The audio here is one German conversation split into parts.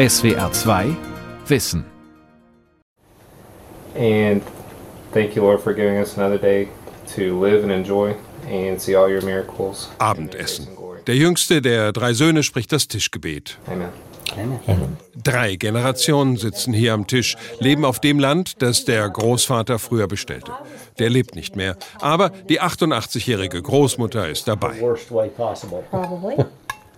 SWR 2 Wissen. And thank you, Lord, for giving us another day to live and enjoy and see all your miracles. Abendessen. Der jüngste der drei Söhne spricht das Tischgebet. Amen. Drei Generationen sitzen hier am Tisch, leben auf dem Land, das der Großvater früher bestellte. Der lebt nicht mehr, aber die 88-jährige Großmutter ist dabei.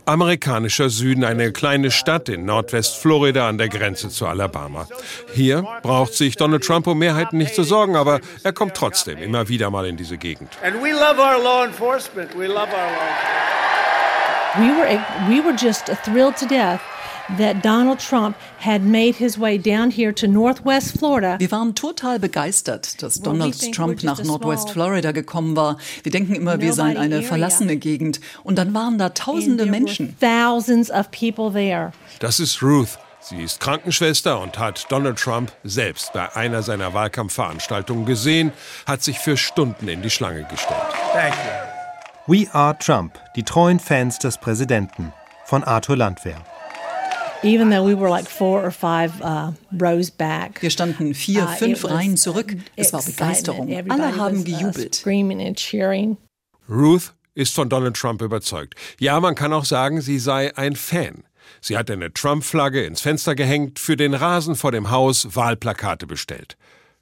Amerikanischer Süden, eine kleine Stadt in Nordwestflorida an der Grenze zu Alabama. Hier braucht sich Donald Trump um Mehrheiten nicht zu sorgen, aber er kommt trotzdem immer wieder mal in diese Gegend. And we love our law enforcement. We love our law enforcement. We were we were just thrilled to death that Donald Trump had made his way down here to Northwest Florida. Wir waren total begeistert, dass Donald Trump nach Nordwest Florida gekommen war. Wir denken immer, wir seien eine verlassene Gegend. Und dann waren da tausende Menschen. Thousands of people there. Das ist Ruth. Sie ist Krankenschwester und hat Donald Trump selbst bei einer seiner Wahlkampfveranstaltungen gesehen, hat sich für Stunden in die Schlange gestellt. Thank you. We Are Trump, die treuen Fans des Präsidenten von Arthur Landwehr. Even though we were like four or five uh, rows back. Wir standen vier, uh, fünf it was Reihen zurück. Es war excitement. Begeisterung. Everybody Alle haben was, uh, gejubelt. screaming and cheering. Ruth ist von Donald Trump überzeugt. Ja, man kann auch sagen, sie sei ein Fan. Sie hat eine Trump-Flagge ins Fenster gehängt, für den Rasen vor dem Haus Wahlplakate bestellt.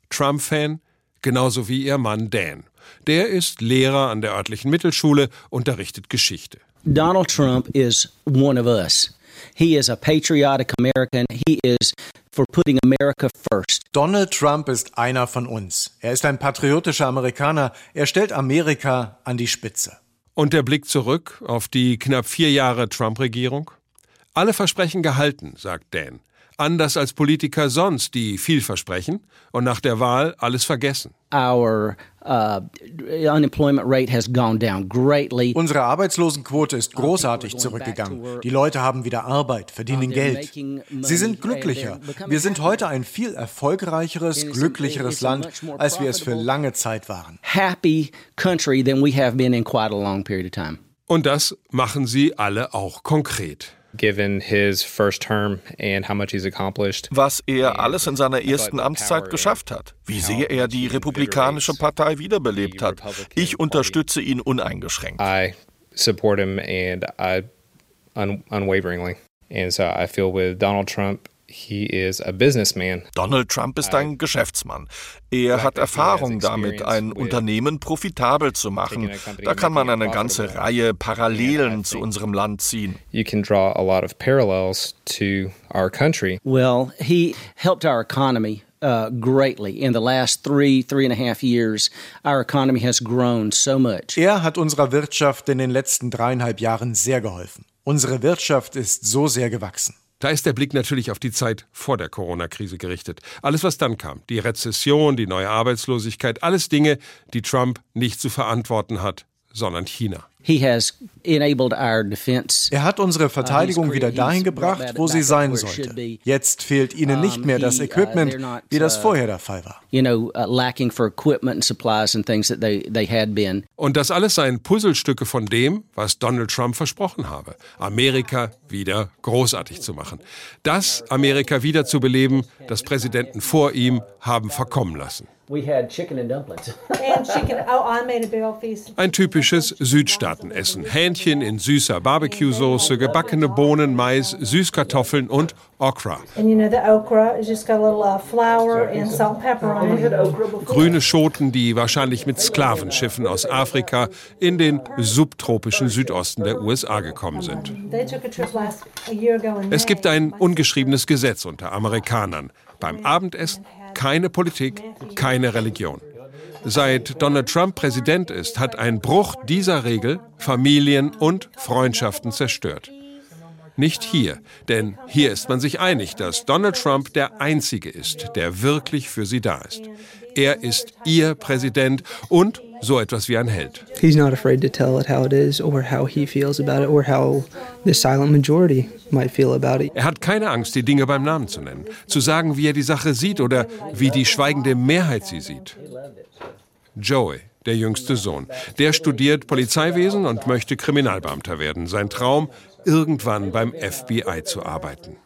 Trump-Fan, genauso wie ihr Mann Dan. Der ist Lehrer an der örtlichen Mittelschule, unterrichtet Geschichte. Donald Trump is one of us. He is a patriotic American. He is for putting America first. Donald Trump ist einer von uns. Er ist ein patriotischer Amerikaner. Er stellt Amerika an die Spitze. Und der Blick zurück auf die knapp vier Jahre Trump-Regierung? Alle Versprechen gehalten, sagt Dan. Anders als Politiker sonst, die viel versprechen und nach der Wahl alles vergessen. Our uh, unemployment rate has gone down greatly. Unsere Arbeitslosenquote ist großartig zurückgegangen. Die Leute haben wieder Arbeit, verdienen Geld. Sie sind glücklicher. Wir sind heute ein viel erfolgreicheres, glücklicheres Land, als wir es für lange Zeit waren. Happy country than we have been in quite a long period of time. Und das machen sie alle auch konkret. Given his first term and how much he's accomplished. was er alles in seiner ersten Amtszeit geschafft hat, wie sehr er die Republikanische Partei wiederbelebt hat. Ich unterstütze ihn uneingeschränkt. I support him and I un- unwaveringly. And so I feel with Donald Trump, he is a businessman. Donald Trump ist ein Geschäftsmann. Er hat Erfahrung damit, ein Unternehmen profitabel zu machen. Da kann man eine ganze Reihe Parallelen zu unserem Land ziehen. You can draw a lot of parallels to our country. Well, he helped our economy. Uh, greatly in the last three, three and a half years. Our economy has grown so much. Er hat unserer Wirtschaft in den letzten dreieinhalb Jahren sehr geholfen. Unsere Wirtschaft ist so sehr gewachsen. Da ist der Blick natürlich auf die Zeit vor der Corona-Krise gerichtet. Alles, was dann kam, die Rezession, die neue Arbeitslosigkeit, alles Dinge, die Trump nicht zu verantworten hat, sondern China. He has enabled our defense. Er hat unsere Verteidigung wieder dahin gebracht, wo sie sein sollte. Jetzt fehlt ihnen nicht mehr das Equipment, wie das vorher der Fall war. You know, uh, lacking for equipment and supplies and things that they, they had been. Und das alles seien Puzzlestücke von dem, was Donald Trump versprochen habe. Amerika wieder großartig zu machen. Das Amerika wiederzubeleben, das Präsidenten vor ihm haben verkommen lassen. We had chicken and dumplings. And chicken. Oh, I made a big old feast. Ein typisches Südstaatenessen. Hähnchen in süßer Barbecue-Soße, gebackene Bohnen, Mais, Süßkartoffeln und Okra. And you know the okra is just got a little uh, flour and salt and pepper on it. Grüne Schoten, die wahrscheinlich mit Sklavenschiffen aus Afrika in den subtropischen Südosten der USA gekommen sind. They took a trip last a year ago in Es gibt ein ungeschriebenes Gesetz unter Amerikanern. Beim Abendessen keine Politik, keine Religion. Seit Donald Trump Präsident ist, hat ein Bruch dieser Regel Familien und Freundschaften zerstört. Nicht hier, denn hier ist man sich einig, dass Donald Trump der Einzige ist, der wirklich für sie da ist. Er ist ihr Präsident und so etwas wie ein Held. He's not afraid to tell it how it is or how he feels about it or how the silent majority might feel about it. Er hat keine Angst, die Dinge beim Namen zu nennen, zu sagen, wie er die Sache sieht oder wie die schweigende Mehrheit sie sieht. Joey, der jüngste Sohn, der studiert Polizeiwesen und möchte Kriminalbeamter werden. Sein Traum, irgendwann beim FBI zu arbeiten.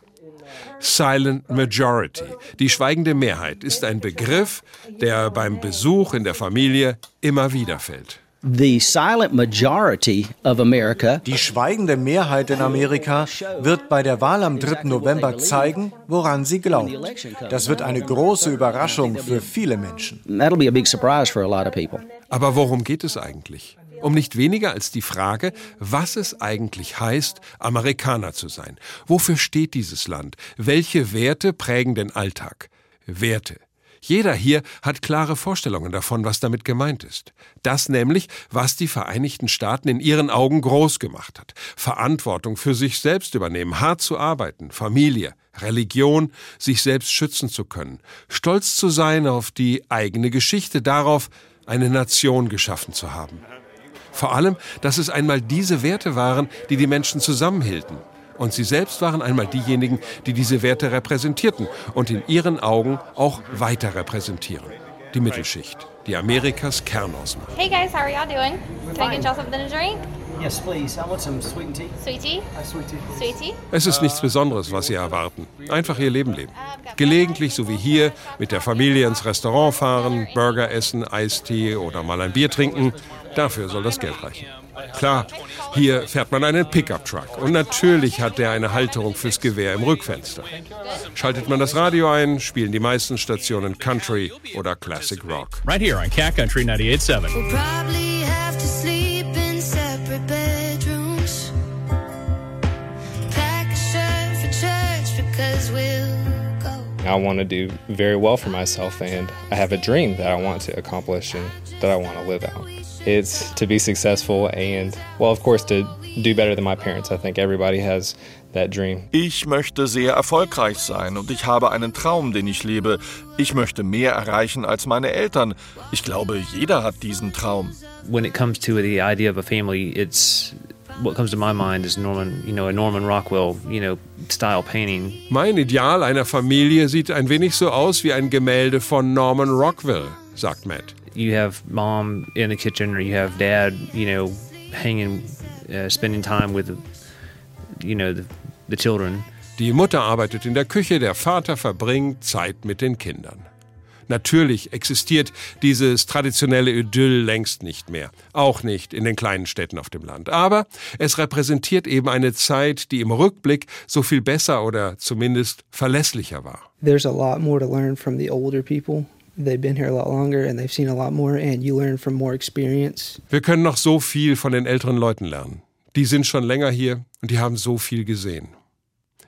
Silent Majority, die schweigende Mehrheit, ist ein Begriff, der beim Besuch in der Familie immer wieder fällt. Die schweigende Mehrheit in Amerika wird bei der Wahl am 3. November zeigen, woran sie glaubt. Das wird eine große Überraschung für viele Menschen. That'll be a big surprise for a lot of people. Aber worum geht es eigentlich? Um nicht weniger als die Frage, was es eigentlich heißt, Amerikaner zu sein. Wofür steht dieses Land? Welche Werte prägen den Alltag? Werte. Jeder hier hat klare Vorstellungen davon, was damit gemeint ist. Das nämlich, was die Vereinigten Staaten in ihren Augen groß gemacht hat. Verantwortung für sich selbst übernehmen, hart zu arbeiten, Familie, Religion, sich selbst schützen zu können, stolz zu sein auf die eigene Geschichte, darauf, eine Nation geschaffen zu haben. Vor allem, dass es einmal diese Werte waren, die die Menschen zusammenhielten. Und sie selbst waren einmal diejenigen, die diese Werte repräsentierten und in ihren Augen auch weiter repräsentieren. Die Mittelschicht, die Amerikas Kern ausmacht. Hey guys, how are y'all doing? Can I get y'all something to drink? Yes, please. I want some sweet tea. Sweet tea? sweet tea. Sweet tea? Es ist nichts Besonderes, was sie erwarten. Einfach ihr Leben leben. Gelegentlich, so wie hier, mit der Familie ins Restaurant fahren, Burger essen, Eistee oder mal ein Bier trinken. Dafür soll das Geld reichen. Klar, hier fährt man einen Pickup-Truck und natürlich hat der eine Halterung fürs Gewehr im Rückfenster. Schaltet man das Radio ein, spielen die meisten Stationen Country oder Classic Rock. Right here on Cat Country 98.7. We'll probably have to sleep in separate bedrooms. Pack a shirt for church because we'll go. I want to do very well for myself, and I have a dream that I want to accomplish and that I want to live out. It's to be successful and, well, of course, to do better than my parents. I think everybody has that dream. Ich möchte sehr erfolgreich sein und ich habe einen Traum, den ich lebe. Ich möchte mehr erreichen als meine Eltern. Ich glaube, jeder hat diesen Traum. When it comes to the idea of a family, it's what comes to my mind is Norman, you know, a Norman Rockwell, you know, style painting. Mein Ideal einer Familie sieht ein wenig so aus wie ein Gemälde von Norman Rockwell, sagt Matt. You have mom in the kitchen, or you have dad, you know, hanging, uh, spending time with, you know, the, the children. Die Mutter arbeitet in der Küche, der Vater verbringt Zeit mit den Kindern. Natürlich existiert dieses traditionelle Idyll längst nicht mehr, auch nicht in den kleinen Städten auf dem Land. Aber es repräsentiert eben eine Zeit, die im Rückblick so viel besser oder zumindest verlässlicher war. There's a lot more to learn from the older people. They've been here a lot longer and they've seen a lot more, and you learn from more experience. Wir können noch so viel von den älteren Leuten lernen. Die sind schon länger hier und die haben so viel gesehen.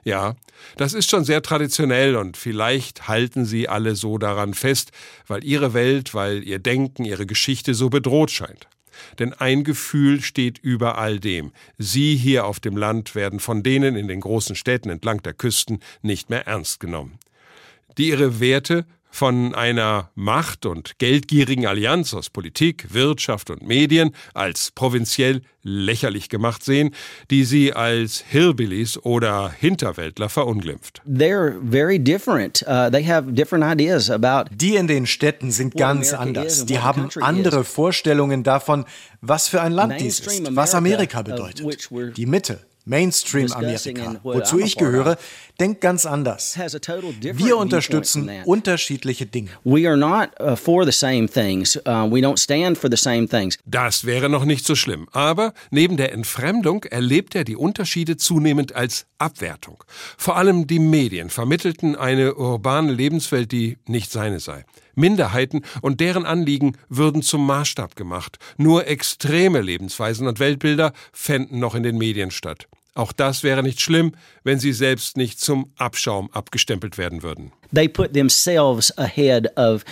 Ja, das ist schon sehr traditionell und vielleicht halten sie alle so daran fest, weil ihre Welt, weil ihr Denken, ihre Geschichte so bedroht scheint. Denn ein Gefühl steht über all dem. Sie hier auf dem Land werden von denen in den großen Städten entlang der Küsten nicht mehr ernst genommen. Die ihre Werte von einer macht- und geldgierigen Allianz aus Politik, Wirtschaft und Medien als provinziell lächerlich gemacht sehen, die sie als Hillbillies oder Hinterwäldler verunglimpft. They're very different. Uh, they have different ideas about. Die in den Städten sind ganz anders. Die haben andere Vorstellungen davon, was für ein Land dies ist, was Amerika bedeutet. Die Mitte, Mainstream-Amerika, wozu ich gehöre, denkt ganz anders. Wir unterstützen unterschiedliche Dinge. We are not uh, for the same things. Uh, we don't stand for the same things. Das wäre noch nicht so schlimm. Aber neben der Entfremdung erlebt er die Unterschiede zunehmend als Abwertung. Vor allem die Medien vermittelten eine urbane Lebenswelt, die nicht seine sei. Minderheiten und deren Anliegen würden zum Maßstab gemacht. Nur extreme Lebensweisen und Weltbilder fänden noch in den Medien statt. Auch das wäre nicht schlimm, wenn sie selbst nicht zum Abschaum abgestempelt werden würden. They put themselves ahead of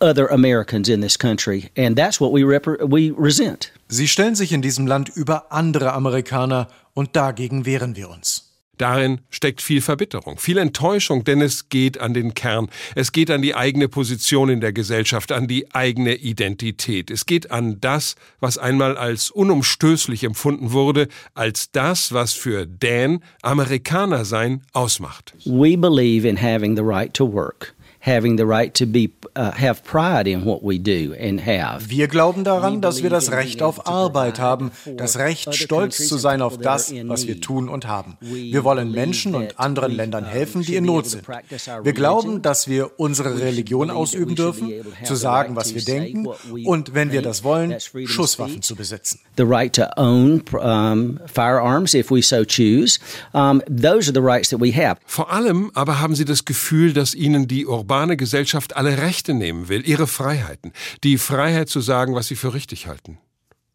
other Americans in this country, and that's what we, we resent. Sie stellen sich in diesem Land über andere Amerikaner und dagegen wehren wir uns. Darin steckt viel Verbitterung, viel Enttäuschung, denn es geht an den Kern. Es geht an die eigene Position in der Gesellschaft, an die eigene Identität. Es geht an das, was einmal als unumstößlich empfunden wurde, als das, was für Dan Amerikaner sein ausmacht. We believe in having the right to work. Having the right to be uh, have pride in what we do and have. Wir glauben daran, dass wir das Recht auf Arbeit haben, das Recht stolz zu sein auf das, was wir tun und haben. Wir wollen Menschen und anderen Ländern helfen, die in Not sind. Wir glauben, dass wir unsere Religion ausüben dürfen, zu sagen, was wir denken und wenn wir das wollen, Schusswaffen zu besitzen. The right to own um, firearms if we so choose. Um, those are the rights that we have. Vor allem aber haben sie das Gefühl, dass ihnen die urbane Gesellschaft alle Rechte nehmen will, ihre Freiheiten, die Freiheit zu sagen, was sie für richtig halten.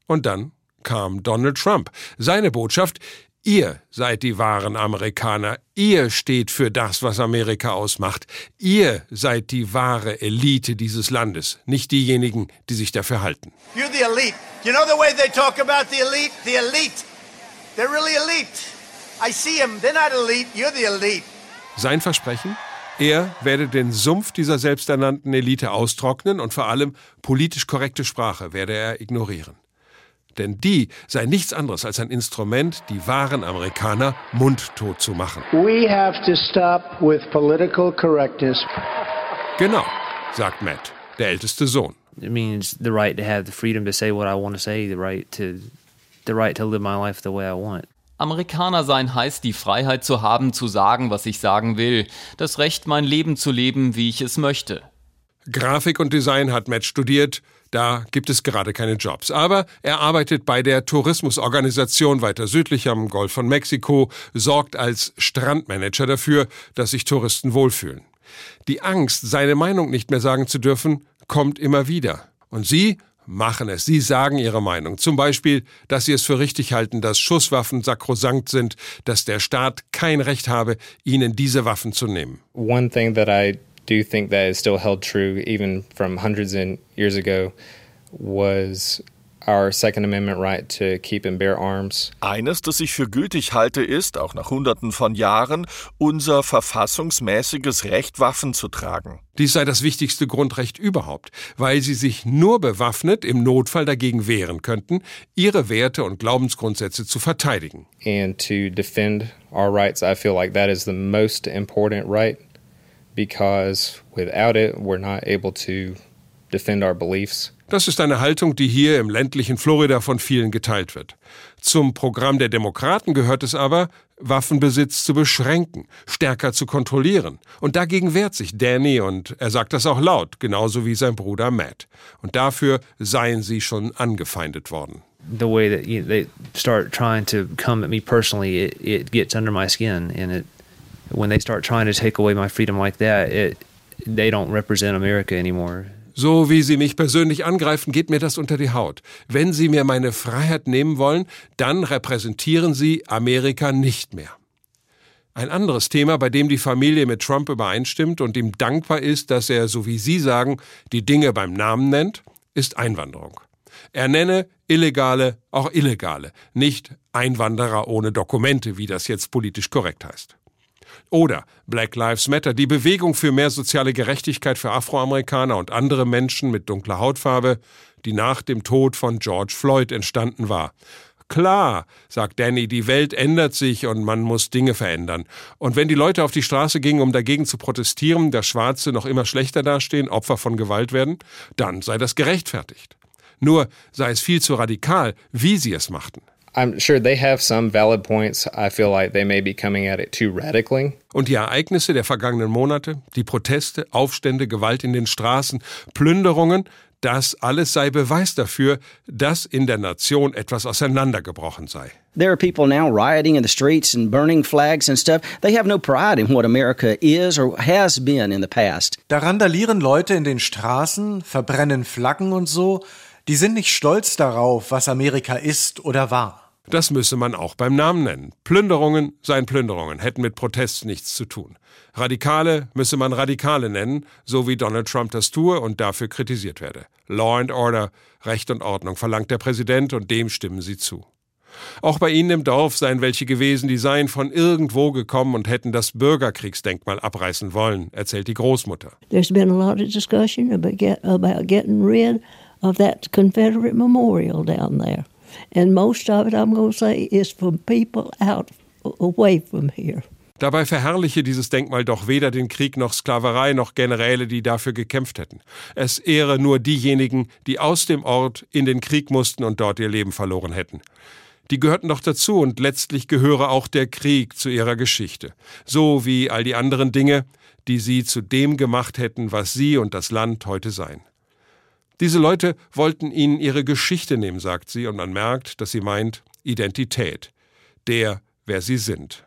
Und dann kam Donald Trump. Seine Botschaft, Ihr seid die wahren Amerikaner. Ihr steht für das, was Amerika ausmacht. Ihr seid die wahre Elite dieses Landes, nicht diejenigen, die sich dafür halten. You're the elite. You know the way they talk about the elite? The elite. They're really elite. I see them. They're not elite. You're the elite. Sein Versprechen? Er werde den Sumpf dieser selbsternannten Elite austrocknen und vor allem politisch korrekte Sprache werde er ignorieren. Denn die sei nichts anderes als ein Instrument, die wahren Amerikaner mundtot zu machen. We have to stop with political correctness. Genau, sagt Matt, der älteste Sohn. It means the right to have the freedom to say what I want to say, the right to the right to live my life the way I want. Amerikaner sein heißt die Freiheit zu haben, zu sagen, was ich sagen will, das Recht, mein Leben zu leben, wie ich es möchte. Grafik und Design hat Matt studiert, da gibt es gerade keine Jobs. Aber er arbeitet bei der Tourismusorganisation weiter südlich am Golf von Mexiko, sorgt als Strandmanager dafür, dass sich Touristen wohlfühlen. Die Angst, seine Meinung nicht mehr sagen zu dürfen, kommt immer wieder. Und Sie machen es. Sie sagen ihre Meinung. Zum Beispiel, dass sie es für richtig halten, dass Schusswaffen sakrosankt sind, dass der Staat kein Recht habe, ihnen diese Waffen zu nehmen. One thing that I do think that is still held true even from hundreds of years ago was our Second Amendment right to keep and bear arms. Eines, das ich für gültig halte, ist, auch nach Hunderten von Jahren, unser verfassungsmäßiges Recht, Waffen zu tragen. Dies sei das wichtigste Grundrecht überhaupt, weil sie sich nur bewaffnet im Notfall dagegen wehren könnten, ihre Werte und Glaubensgrundsätze zu verteidigen. And to defend our rights, I feel like that is the most important right because without it, we're not able to defend our beliefs. Das ist eine Haltung, die hier im ländlichen Florida von vielen geteilt wird. Zum Programm der Demokraten gehört es aber, Waffenbesitz zu beschränken, stärker zu kontrollieren. Und dagegen wehrt sich Danny und er sagt das auch laut, genauso wie sein Bruder Matt. Und dafür seien sie schon angefeindet worden. The way that they start trying to come at me personally, it, it gets under my skin, and it when they start trying to take away my freedom like that, it they don't represent America anymore. So wie Sie mich persönlich angreifen, geht mir das unter die Haut. Wenn Sie mir meine Freiheit nehmen wollen, dann repräsentieren Sie Amerika nicht mehr. Ein anderes Thema, bei dem die Familie mit Trump übereinstimmt und ihm dankbar ist, dass er, so wie Sie sagen, die Dinge beim Namen nennt, ist Einwanderung. Er nenne Illegale auch Illegale, nicht Einwanderer ohne Dokumente, wie das jetzt politisch korrekt heißt. Oder Black Lives Matter, die Bewegung für mehr soziale Gerechtigkeit für Afroamerikaner und andere Menschen mit dunkler Hautfarbe, die nach dem Tod von George Floyd entstanden war. Klar, sagt Danny, die Welt ändert sich und man muss Dinge verändern. Und wenn die Leute auf die Straße gingen, um dagegen zu protestieren, dass Schwarze noch immer schlechter dastehen, Opfer von Gewalt werden, dann sei das gerechtfertigt. Nur sei es viel zu radikal, wie sie es machten. I'm sure they have some valid points. I feel like they may be coming at it too radically. Und die Ereignisse der vergangenen Monate, die Proteste, Aufstände, Gewalt in den Straßen, Plünderungen, das alles sei Beweis dafür, dass in der Nation etwas auseinandergebrochen sei. There are people now rioting in the streets and burning flags and stuff. They have no pride in what America is or has been in the past. Da randalieren Leute in den Straßen, verbrennen Flaggen und so. Die sind nicht stolz darauf, was Amerika ist oder war. Das müsse man auch beim Namen nennen. Plünderungen seien Plünderungen, hätten mit Protest nichts zu tun. Radikale müsse man Radikale nennen, so wie Donald Trump das tue und dafür kritisiert werde. Law and Order, Recht und Ordnung verlangt der Präsident und dem stimmen sie zu. Auch bei ihnen im Dorf seien welche gewesen, die seien von irgendwo gekommen und hätten das Bürgerkriegsdenkmal abreißen wollen, erzählt die Großmutter. There's been a lot of discussion about, get, about getting rid of that Confederate memorial down there. And most of it, I'm going to say, is from people out away from here. Dabei verherrliche dieses Denkmal doch weder den Krieg noch Sklaverei noch Generäle, die dafür gekämpft hätten. Es ehre nur diejenigen, die aus dem Ort in den Krieg mussten und dort ihr Leben verloren hätten. Die gehörten doch dazu und letztlich gehöre auch der Krieg zu ihrer Geschichte. So wie all die anderen Dinge, die sie zu dem gemacht hätten, was sie und das Land heute seien. Diese Leute wollten ihnen ihre Geschichte nehmen, sagt sie, und man merkt, dass sie meint Identität. Der, wer sie sind.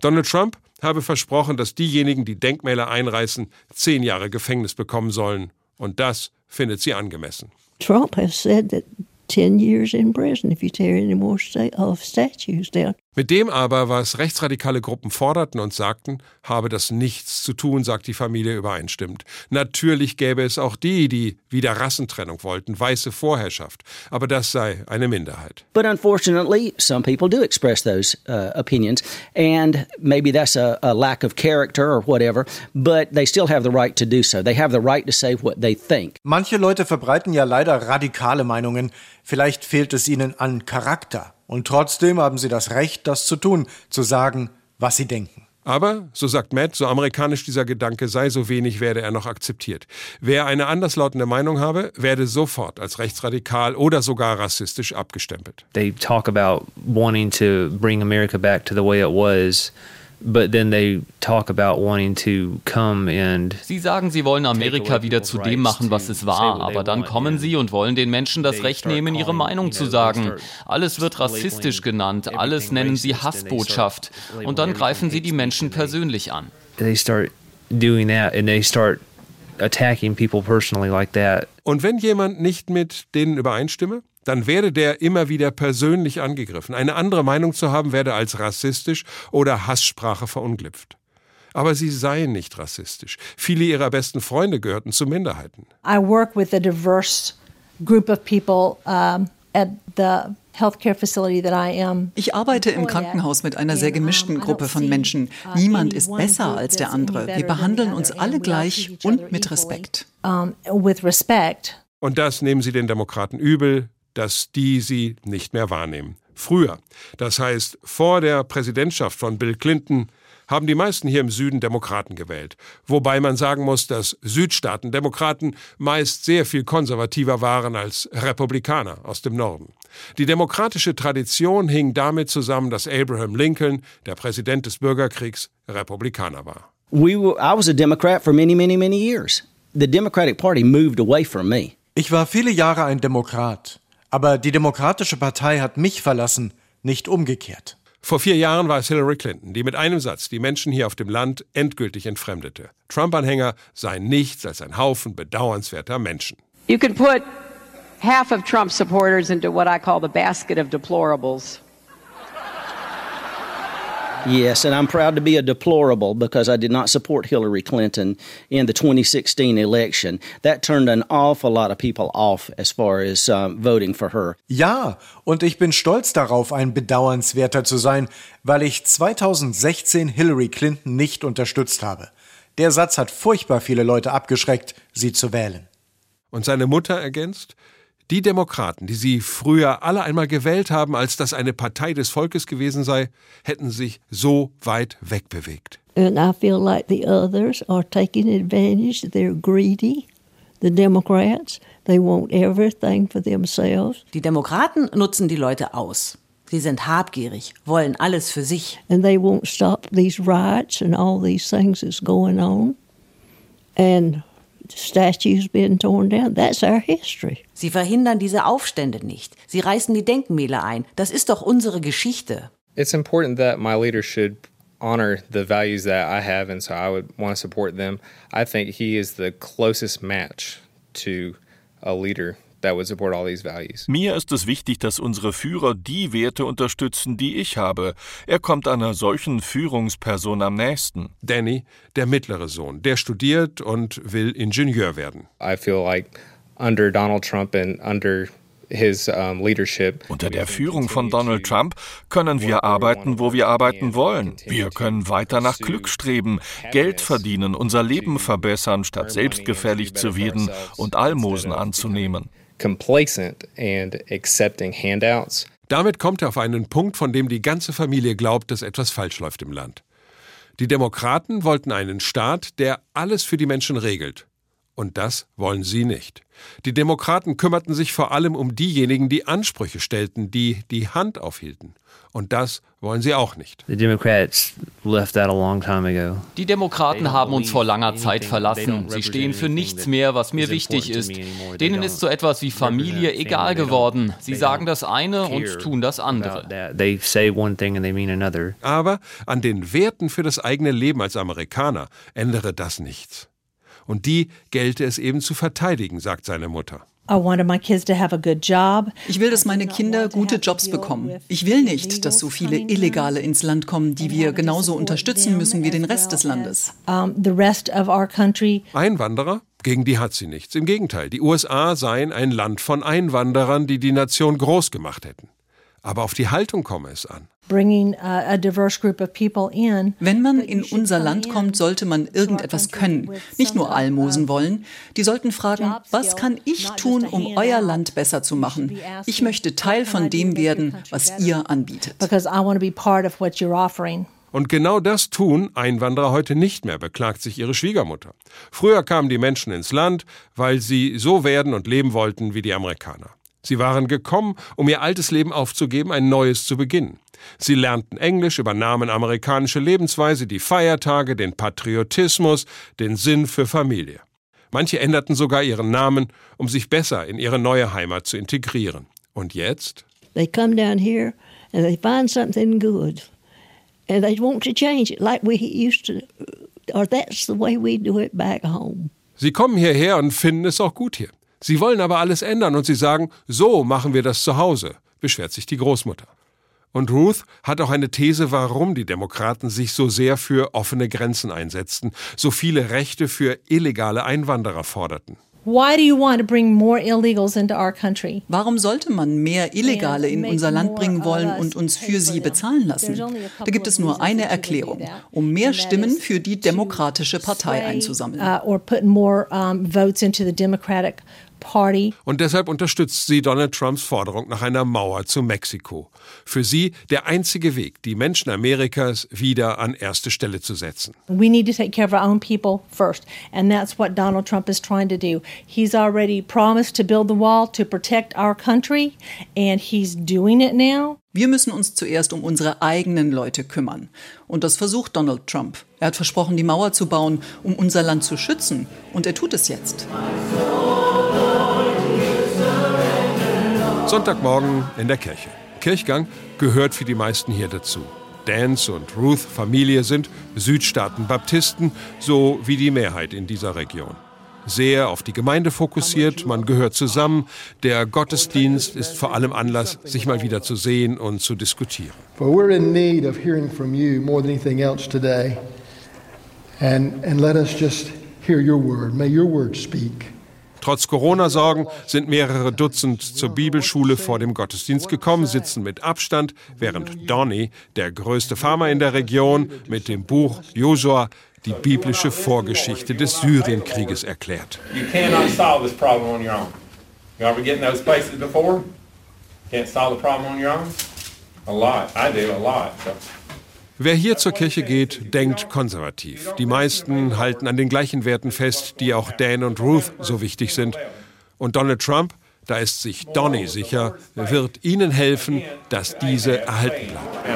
Donald Trump habe versprochen, dass diejenigen, die Denkmäler einreißen, zehn Jahre Gefängnis bekommen sollen. Und das findet sie angemessen. Trump has said that 10 years in prison if you tear any more sta of statues down. Mit dem aber, was rechtsradikale Gruppen forderten und sagten, habe das nichts zu tun, sagt die Familie übereinstimmend. Natürlich gäbe es auch die, die wieder Rassentrennung wollten, weiße Vorherrschaft, aber das sei eine Minderheit. But unfortunately, some people do express those uh, opinions, and maybe that's a, a lack of character or whatever, but they still have the right to do so. They have the right to say what they think. Manche Leute verbreiten ja leider radikale Meinungen. Vielleicht fehlt es ihnen an Charakter. Und trotzdem haben sie das Recht, das zu tun, zu sagen, was sie denken. Aber, so sagt Matt, so amerikanisch dieser Gedanke sei, so wenig werde er noch akzeptiert. Wer eine anderslautende Meinung habe, werde sofort als rechtsradikal oder sogar rassistisch abgestempelt. They talk about wanting to bring America back to the way it was. But then they talk about wanting to come and Sie sagen, sie wollen Amerika wieder zu dem machen, was es war, aber dann kommen sie und wollen den Menschen das Recht nehmen, ihre Meinung zu sagen. Alles wird rassistisch genannt, alles nennen sie Hassbotschaft und dann greifen sie die Menschen persönlich an. They start doing that and they start attacking people personally like that. Und wenn jemand nicht mit denen übereinstimme, dann werde der immer wieder persönlich angegriffen. Eine andere Meinung zu haben, werde als rassistisch oder Hasssprache verunglimpft. Aber sie seien nicht rassistisch. Viele ihrer besten Freunde gehörten zu Minderheiten. I work with a diverse group of people um, at the ich arbeite im Krankenhaus mit einer sehr gemischten Gruppe von Menschen. Niemand ist besser als der andere. Wir behandeln uns alle gleich und mit Respekt. Und das nehmen sie den Demokraten übel, dass die sie nicht mehr wahrnehmen. Früher, das heißt vor der Präsidentschaft von Bill Clinton, haben die meisten hier im Süden Demokraten gewählt. Wobei man sagen muss, dass Südstaaten-Demokraten meist sehr viel konservativer waren als Republikaner aus dem Norden. Die demokratische Tradition hing damit zusammen, dass Abraham Lincoln, der Präsident des Bürgerkriegs, Republikaner war. We were, I was a Democrat for many, many, many years. The Democratic Party moved away from me. Ich war viele Jahre ein Demokrat. Aber die Demokratische Partei hat mich verlassen, nicht umgekehrt. Vor vier Jahren war es Hillary Clinton, die mit einem Satz die Menschen hier auf dem Land endgültig entfremdete. Trump-Anhänger seien nichts als ein Haufen bedauernswerter Menschen. You can put half of Trump supporters into what I call the basket of deplorables. Yes, and I'm proud to be a deplorable because I did not support Hillary Clinton in the 2016 election. That turned an awful lot of people off as far as um, voting for her. Ja, und ich bin stolz darauf, ein Bedauernswerter zu sein, weil ich 2016 Hillary Clinton nicht unterstützt habe. Der Satz hat furchtbar viele Leute abgeschreckt, sie zu wählen. Und seine Mutter ergänzt, die Demokraten, die sie früher alle einmal gewählt haben, als das eine Partei des Volkes gewesen sei, hätten sich so weit wegbewegt. And I feel like the others are taking advantage. They're greedy. The Democrats, they want everything for themselves. Die Demokraten nutzen die Leute aus. Sie sind habgierig, wollen alles für sich. And they won't stop these riots and all these things that's going on. And statues being torn down. That's our history. Sie verhindern diese Aufstände nicht. Sie reißen die Denkmäler ein. Das ist doch unsere Geschichte. It's important that my leader should honor the values that I have, and so I would want to support them. I think he is the closest match to a leader that would support all these values. Mir ist es wichtig, dass unsere Führer die Werte unterstützen, die ich habe. Er kommt einer solchen Führungsperson am nächsten. Danny, der mittlere Sohn, der studiert und will Ingenieur werden. I feel like under Donald Trump and under unter der Führung von Donald Trump können wir arbeiten, wo wir arbeiten wollen. Wir können weiter nach Glück streben, Geld verdienen, unser Leben verbessern, statt selbstgefällig zu werden und Almosen anzunehmen complacent and accepting handouts. Damit kommt er auf einen Punkt, von dem die ganze Familie glaubt, dass etwas falsch läuft im Land. Die Demokraten wollten einen Staat, der alles für die Menschen regelt. Und das wollen sie nicht. Die Demokraten kümmerten sich vor allem um diejenigen, die Ansprüche stellten, die die Hand aufhielten. Und das wollen sie auch nicht. The Democrats left that a long time ago. Die Demokraten haben uns vor langer Zeit verlassen. Sie stehen für nichts mehr, was mir wichtig ist. Denen ist so etwas wie Familie egal geworden. Sie sagen das eine und tun das andere. They say one thing and they mean another. Aber an den Werten für das eigene Leben als Amerikaner ändere das nichts. Und die gelte es eben zu verteidigen, sagt seine Mutter. I wanted my kids to have a good job. Ich will, dass meine Kinder gute Jobs bekommen. Ich will nicht, dass so viele Illegale ins Land kommen, die wir genauso unterstützen müssen wie den Rest des Landes. Um, the rest of our country. Einwanderer? Gegen die hat sie nichts. Im Gegenteil, die USA seien ein Land von Einwanderern, die die Nation groß gemacht hätten. Aber auf die Haltung komme es an. Bringing a, a diverse group of people in. Wenn man in unser Land kommt, sollte man irgendetwas können, nicht nur Almosen wollen. Die sollten fragen, was kann ich tun, um euer Land besser zu machen? Ich möchte Teil von dem werden, was ihr anbietet. Because I want to be part of what you're offering. Und genau das tun Einwanderer heute nicht mehr, beklagt sich ihre Schwiegermutter. Früher kamen die Menschen ins Land, weil sie so werden und leben wollten wie die Amerikaner. Sie waren gekommen, um ihr altes Leben aufzugeben, ein neues zu beginnen. Sie lernten Englisch, übernahmen amerikanische Lebensweise, die Feiertage, den Patriotismus, den Sinn für Familie. Manche änderten sogar ihren Namen, um sich besser in ihre neue Heimat zu integrieren. Und jetzt? They come down here and they find something good and they want to change it like we used to, or that's the way we do it back home. Sie kommen hierher und finden es auch gut hier. Sie wollen aber alles ändern und sie sagen, so machen wir das zu Hause, beschwert sich die Großmutter. Und Ruth hat auch eine These, warum die Demokraten sich so sehr für offene Grenzen einsetzten, so viele Rechte für illegale Einwanderer forderten. Why do you want to bring more illegals into our country? Warum sollte man mehr Illegale in unser Land bringen wollen und uns für sie bezahlen lassen? Da gibt es nur eine Erklärung, um mehr Stimmen für die Demokratische Partei einzusammeln. Und deshalb unterstützt sie Donald Trumps Forderung nach einer Mauer zu Mexiko. Für sie der einzige Weg, die Menschen Amerikas wieder an erste Stelle zu setzen. We need to take care of our own people first, and that's what Donald Trump is trying to do. He's already promised to build the wall to protect our country, and he's doing it now. Wir müssen uns zuerst um unsere eigenen Leute kümmern. Und das versucht Donald Trump. Er hat versprochen, die Mauer zu bauen, um unser Land zu schützen. Und er tut es jetzt. Sonntagmorgen in der Kirche. Kirchgang gehört für die meisten hier dazu. Dance und Ruth Familie sind Südstaaten-Baptisten, so wie die Mehrheit in dieser Region. Sehr auf die Gemeinde fokussiert, man gehört zusammen. Der Gottesdienst ist vor allem Anlass, sich mal wieder zu sehen und zu diskutieren. We're in need of hearing from you more than anything else today. And, and let us just hear your word. May your word speak. Trotz Corona-Sorgen sind mehrere Dutzend zur Bibelschule vor dem Gottesdienst gekommen, sitzen mit Abstand, während Donny, der größte Farmer in der Region, mit dem Buch Josua die biblische Vorgeschichte des Syrienkrieges erklärt. Can't solve the problem on your own? A lot. I do, a lot. So. Wer hier zur Kirche geht, denkt konservativ. Die meisten halten an den gleichen Werten fest, die auch Dan und Ruth so wichtig sind. Und Donald Trump, da ist sich Donny sicher, wird ihnen helfen, dass diese erhalten bleibt.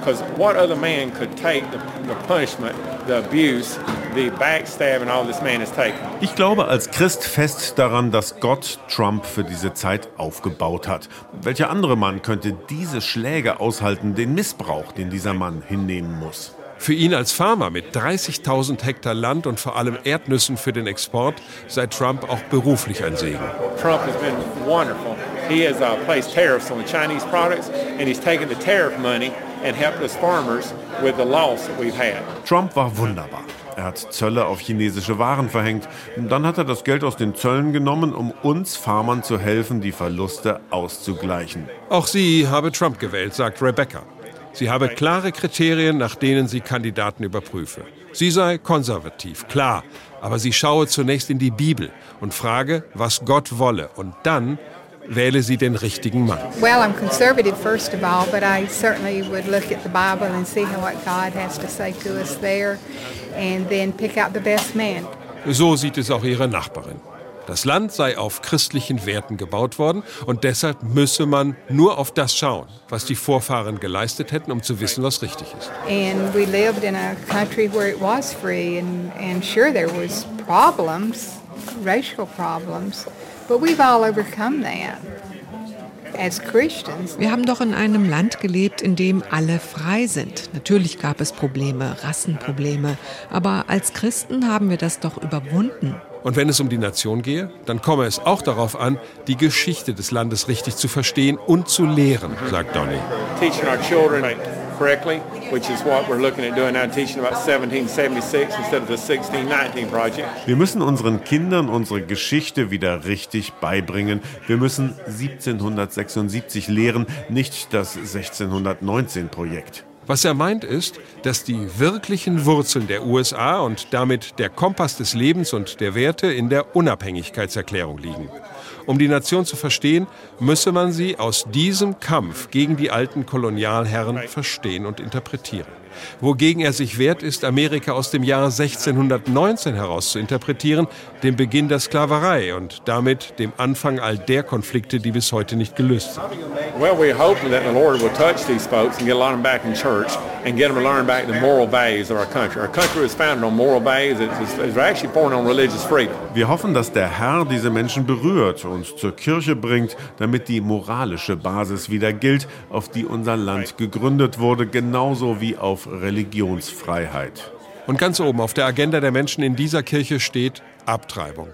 Because what other man could take the, the punishment, the abuse, the backstabbing all this man has taken? Ich glaube als Christ fest daran, dass Gott Trump für diese Zeit aufgebaut hat. Welcher andere Mann könnte diese Schläge aushalten, den Missbrauch, den dieser Mann hinnehmen muss? Für ihn als Farmer mit 30.000 Hektar Land und vor allem Erdnüssen für den Export sei Trump auch beruflich ein Segen. Trump has been wonderful. He has uh, placed tariffs on the Chinese products and he's taken the tariff money and helped us farmers with the loss that we've had. Trump war wunderbar. Er hat Zölle auf chinesische Waren verhängt. Und dann hat er das Geld aus den Zöllen genommen, um uns Farmern zu helfen, die Verluste auszugleichen. Auch sie habe Trump gewählt, sagt Rebecca. Sie habe klare Kriterien, nach denen sie Kandidaten überprüfe. Sie sei konservativ, klar, aber sie schaue zunächst in die Bibel und frage, was Gott wolle, und dann wähle sie den richtigen Mann. Well, I'm conservative first of all, but I certainly would look at the Bible and see what God has to say to us there and then pick out the best man. So sieht es auch ihre Nachbarin. Das Land sei auf christlichen Werten gebaut worden und deshalb müsse man nur auf das schauen, was die Vorfahren geleistet hätten, um zu wissen, was richtig ist. And we lived in a country where it was free and, and sure there was problems, racial problems, but we've all overcome that. Wir haben doch in einem Land gelebt, in dem alle frei sind. Natürlich gab es Probleme, Rassenprobleme, aber als Christen haben wir das doch überwunden. Und wenn es um die Nation gehe, dann komme es auch darauf an, die Geschichte des Landes richtig zu verstehen und zu lehren, sagt Donny. Teaching our children correctly, which is what we're looking at doing now, teaching about 1776 instead of the 1619 project. Wir müssen unseren Kindern unsere Geschichte wieder richtig beibringen. Wir müssen 1776 lehren, nicht das 1619 Projekt. Was er meint ist, dass die wirklichen Wurzeln der USA und damit der Kompass des Lebens und der Werte in der Unabhängigkeitserklärung liegen. Um die Nation zu verstehen, müsse man sie aus diesem Kampf gegen die alten Kolonialherren verstehen und interpretieren. Wogegen er sich wehrt, ist Amerika aus dem Jahr 1619 heraus zu interpretieren, dem Beginn der Sklaverei und damit dem Anfang all der Konflikte, die bis heute nicht gelöst sind. Well, we're hoping that the Lord will touch these folks and get a lot of them back in church and get them to learn back the moral values of our country. Our country is founded on moral values. It's, it's actually born on religious freedom. Wir hoffen, dass der Herr diese Menschen berührt und zur Kirche bringt, damit die moralische Basis wieder gilt, auf die unser Land gegründet wurde, genauso wie auf Religionsfreiheit. Und ganz oben auf der Agenda der Menschen in dieser Kirche steht Abtreibung.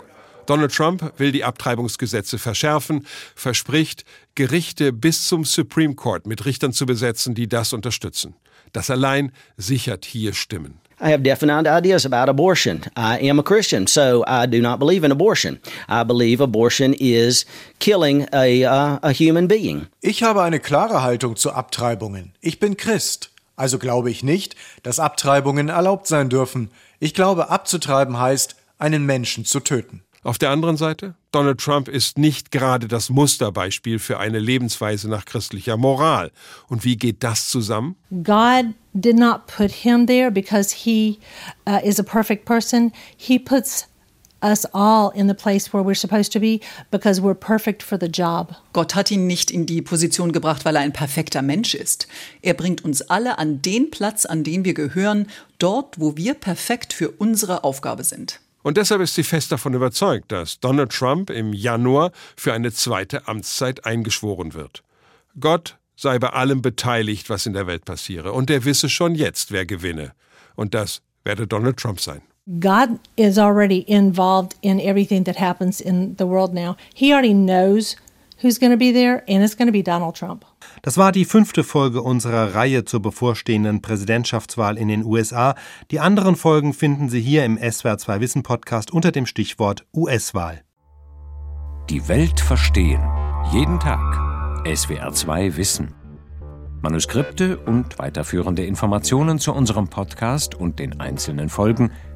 Donald Trump will die Abtreibungsgesetze verschärfen, verspricht, Gerichte bis zum Supreme Court mit Richtern zu besetzen, die das unterstützen. Das allein sichert hier Stimmen. I have definite ideas about abortion. I am a Christian, so I do not believe in abortion. I believe abortion is killing a, uh, a human being. Ich habe eine klare Haltung zu Abtreibungen. Ich bin Christ. Also glaube ich nicht, dass Abtreibungen erlaubt sein dürfen. Ich glaube, abzutreiben heißt, einen Menschen zu töten. Auf der anderen Seite, Donald Trump ist nicht gerade das Musterbeispiel für eine Lebensweise nach christlicher Moral. Und wie geht das zusammen? God did not put him there because he uh, is a perfect person. He puts us all in the place where we're supposed to be because we're perfect for the job. Gott hat ihn nicht in die Position gebracht, weil er ein perfekter Mensch ist. Er bringt uns alle an den Platz, an den wir gehören, dort, wo wir perfekt für unsere Aufgabe sind. Und deshalb ist sie fest davon überzeugt, dass Donald Trump im Januar für eine zweite Amtszeit eingeschworen wird. Gott sei bei allem beteiligt, was in der Welt passiere, und er wisse schon jetzt, wer gewinne. Und das werde Donald Trump sein. God is already involved in everything that happens in the world now. He already knows who's going to be there, and it's going to be Donald Trump. Das war die fünfte Folge unserer Reihe zur bevorstehenden Präsidentschaftswahl in den USA. Die anderen Folgen finden Sie hier im SWR2 Wissen Podcast unter dem Stichwort US-Wahl. Die Welt verstehen. Jeden Tag. SWR2 Wissen. Manuskripte und weiterführende Informationen zu unserem Podcast und den einzelnen Folgen